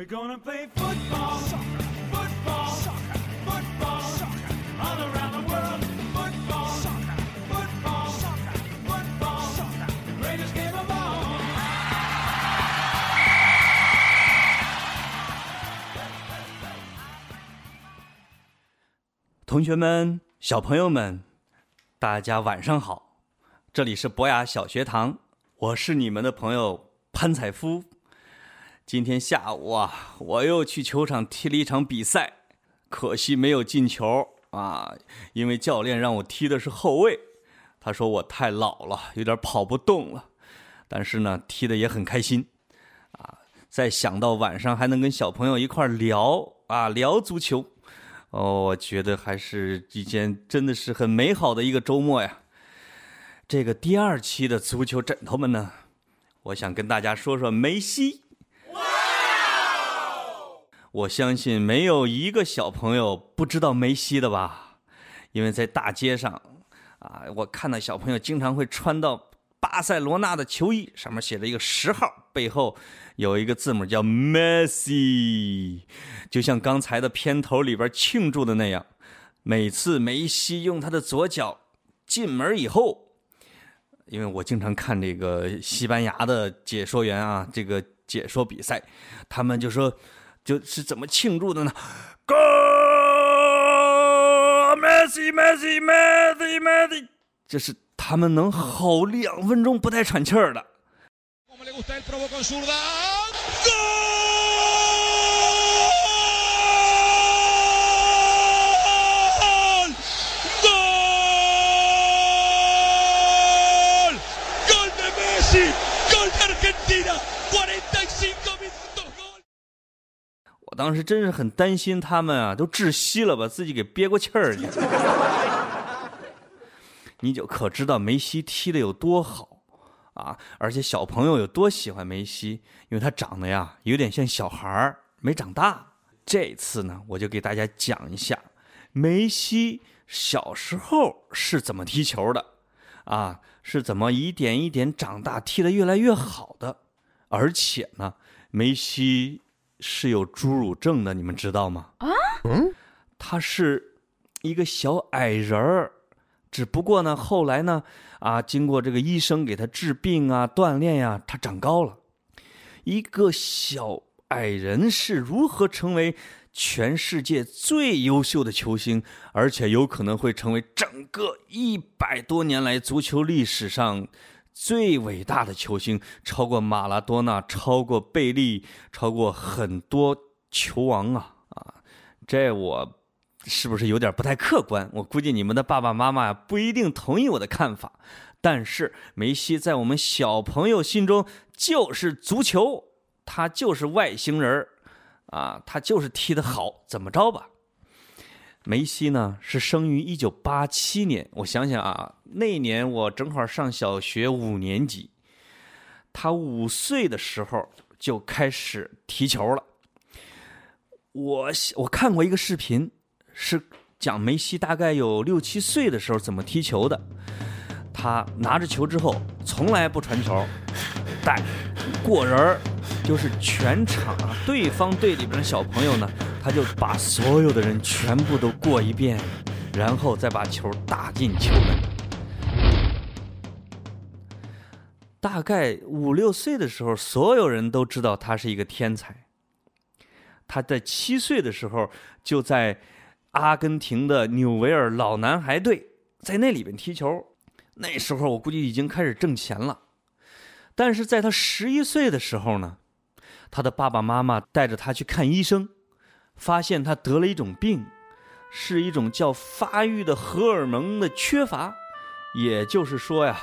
We're gonna play football, football, football, all around the world. Football, football, football, the greatest game of all. 同学们、小朋友们，大家晚上好！这里是博雅小学堂，我是你们的朋友潘采夫。今天下午啊，我又去球场踢了一场比赛，可惜没有进球啊，因为教练让我踢的是后卫，他说我太老了，有点跑不动了。但是呢，踢的也很开心啊。再想到晚上还能跟小朋友一块聊啊，聊足球。哦，我觉得还是一件真的是很美好的一个周末呀。这个第二期的足球枕头们呢，我想跟大家说说梅西。我相信没有一个小朋友不知道梅西的吧？因为在大街上啊，我看到小朋友经常会穿到巴塞罗那的球衣，上面写着一个十号，背后有一个字母叫 Messi，就像刚才的片头里边庆祝的那样。每次梅西用他的左脚进门以后，因为我经常看这个西班牙的解说员啊，这个解说比赛，他们就说就是怎么庆祝的呢？Go Messi Messi Messi Messi，这是他们能吼两分钟不带喘气儿的。当时真是很担心他们啊，都窒息了，把自己给憋过气儿去。你就可知道梅西踢的有多好啊！而且小朋友有多喜欢梅西，因为他长得呀有点像小孩儿，没长大。这次呢，我就给大家讲一下梅西小时候是怎么踢球的，啊，是怎么一点一点长大，踢得越来越好的。而且呢，梅西是有侏儒症的，你们知道吗？啊，嗯，他是一个小矮人儿，只不过呢，后来呢，啊，经过这个医生给他治病啊、锻炼呀、他长高了。一个小矮人是如何成为全世界最优秀的球星，而且有可能会成为整个一百多年来足球历史上最伟大的球星，超过马拉多纳，超过贝利，超过很多球王啊啊！这我是不是有点不太客观？我估计你们的爸爸妈妈不一定同意我的看法。但是梅西在我们小朋友心中就是足球，他就是外星人啊，他就是踢得好，怎么着吧？梅西呢是生于一九八七年，我想想啊，那年我正好上小学五年级，他五岁的时候就开始踢球了。我我看过一个视频，是讲梅西大概有六七岁的时候怎么踢球的。他拿着球之后，从来不传球，带过人儿，就是全场啊，对方队里边的小朋友呢，他就把所有的人全部都过一遍，然后再把球打进球门。大概五六岁的时候，所有人都知道他是一个天才。他在七岁的时候就在阿根廷的纽维尔老男孩队在那里边踢球。那时候我估计已经开始挣钱了，但是在他十一岁的时候呢，他的爸爸妈妈带着他去看医生，发现他得了一种病，是一种叫发育的荷尔蒙的缺乏，也就是说呀，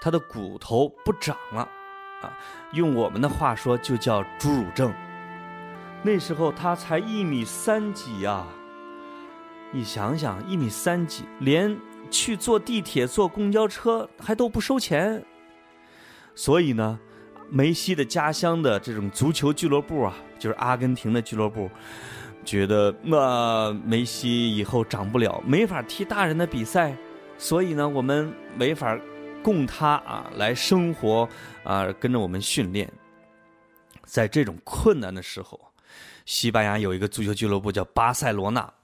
他的骨头不长了，啊，用我们的话说就叫侏儒症。那时候他才一米三几呀，你想想，一米三几，连。去坐地铁、坐公交车还都不收钱，所以呢，梅西的家乡的这种足球俱乐部啊，就是阿根廷的俱乐部，觉得那梅西以后长不了，没法踢大人的比赛，所以呢，我们没法供他啊来生活啊，跟着我们训练。在这种困难的时候，西班牙有一个足球俱乐部叫巴塞罗那，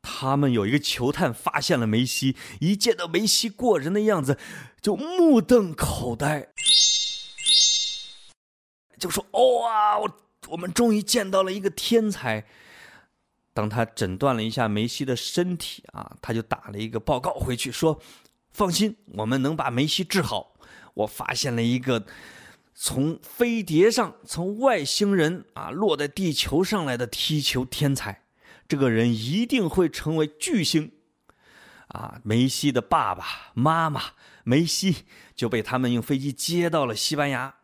他们有一个球探发现了梅西，一见到梅西过人的样子，就目瞪口呆，就说：“哇，我我们终于见到了一个天才。”当他诊断了一下梅西的身体啊，他就打了一个报告回去说：“放心，我们能把梅西治好。我发现了一个。”从飞碟上，从外星人啊落在地球上来的踢球天才，这个人一定会成为巨星，啊！梅西的爸爸妈妈梅西就被他们用飞机接到了西班牙，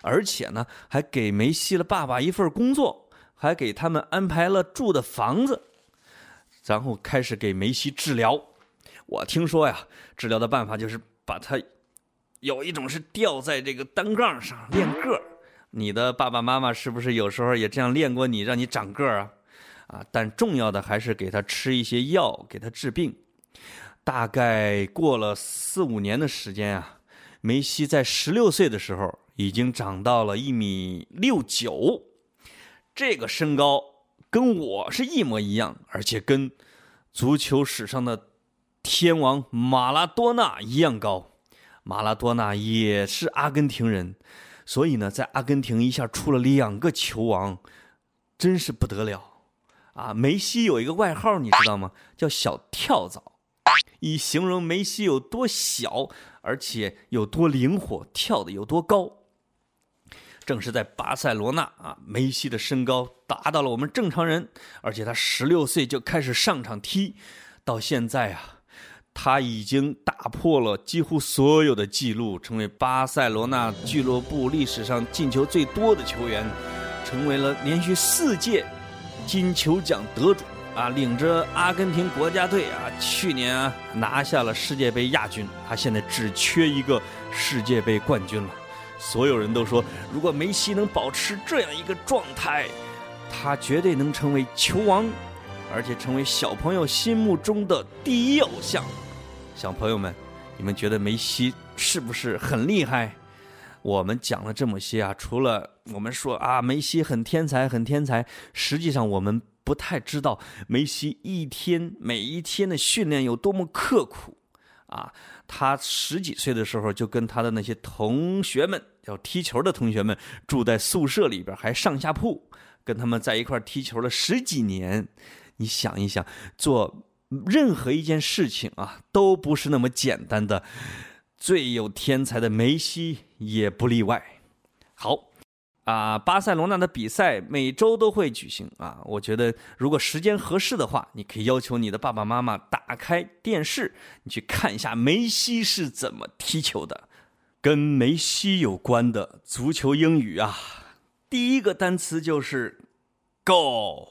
而且呢，还给梅西的爸爸一份工作，还给他们安排了住的房子，然后开始给梅西治疗。我听说呀，治疗的办法就是把他。有一种是吊在这个单杠上练个儿，你的爸爸妈妈是不是有时候也这样练过你，让你长个儿啊？啊，但重要的还是给他吃一些药，给他治病。大概过了四五年的时间啊，梅西在十六岁的时候已经长到了一米六九，这个身高跟我是一模一样，而且跟足球史上的天王马拉多纳一样高。马拉多纳也是阿根廷人，所以呢，在阿根廷一下出了两个球王，真是不得了啊！梅西有一个外号，你知道吗？叫“小跳蚤”，以形容梅西有多小，而且有多灵活，跳的有多高。正是在巴塞罗那啊，梅西的身高达到了我们正常人，而且他十六岁就开始上场踢，到现在啊。他已经打破了几乎所有的记录，成为巴塞罗那俱乐部历史上进球最多的球员，成为了连续四届金球奖得主啊！领着阿根廷国家队啊，去年啊拿下了世界杯亚军。他现在只缺一个世界杯冠军了。所有人都说，如果梅西能保持这样一个状态，他绝对能成为球王。而且成为小朋友心目中的第一偶像，小朋友们，你们觉得梅西是不是很厉害？我们讲了这么些啊，除了我们说啊，梅西很天才，很天才，实际上我们不太知道梅西一天每一天的训练有多么刻苦啊。他十几岁的时候就跟他的那些同学们，要踢球的同学们，住在宿舍里边，还上下铺，跟他们在一块踢球了十几年。你想一想，做任何一件事情啊，都不是那么简单的。最有天才的梅西也不例外。好，啊，巴塞罗那的比赛每周都会举行啊。我觉得，如果时间合适的话，你可以要求你的爸爸妈妈打开电视，你去看一下梅西是怎么踢球的。跟梅西有关的足球英语啊，第一个单词就是 “go”。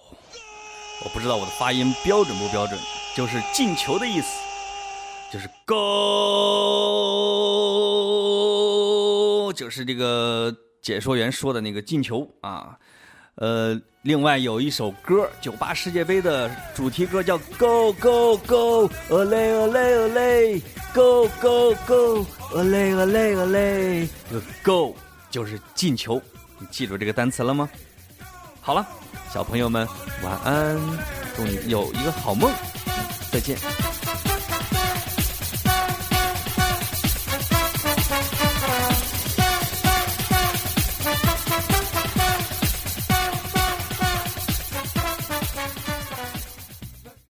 我不知道我的发音标准不标准，就是进球的意思，就是 “go”，就是这个解说员说的那个进球啊。呃，另外有一首歌，九八世界杯的主题歌叫 “go go go”，a l e a l e a l e g o go go，a l e a l e a l e 这个 “go” 就是进球，你记住这个单词了吗？好了。小朋友们，晚安，祝你有一个好梦，再见。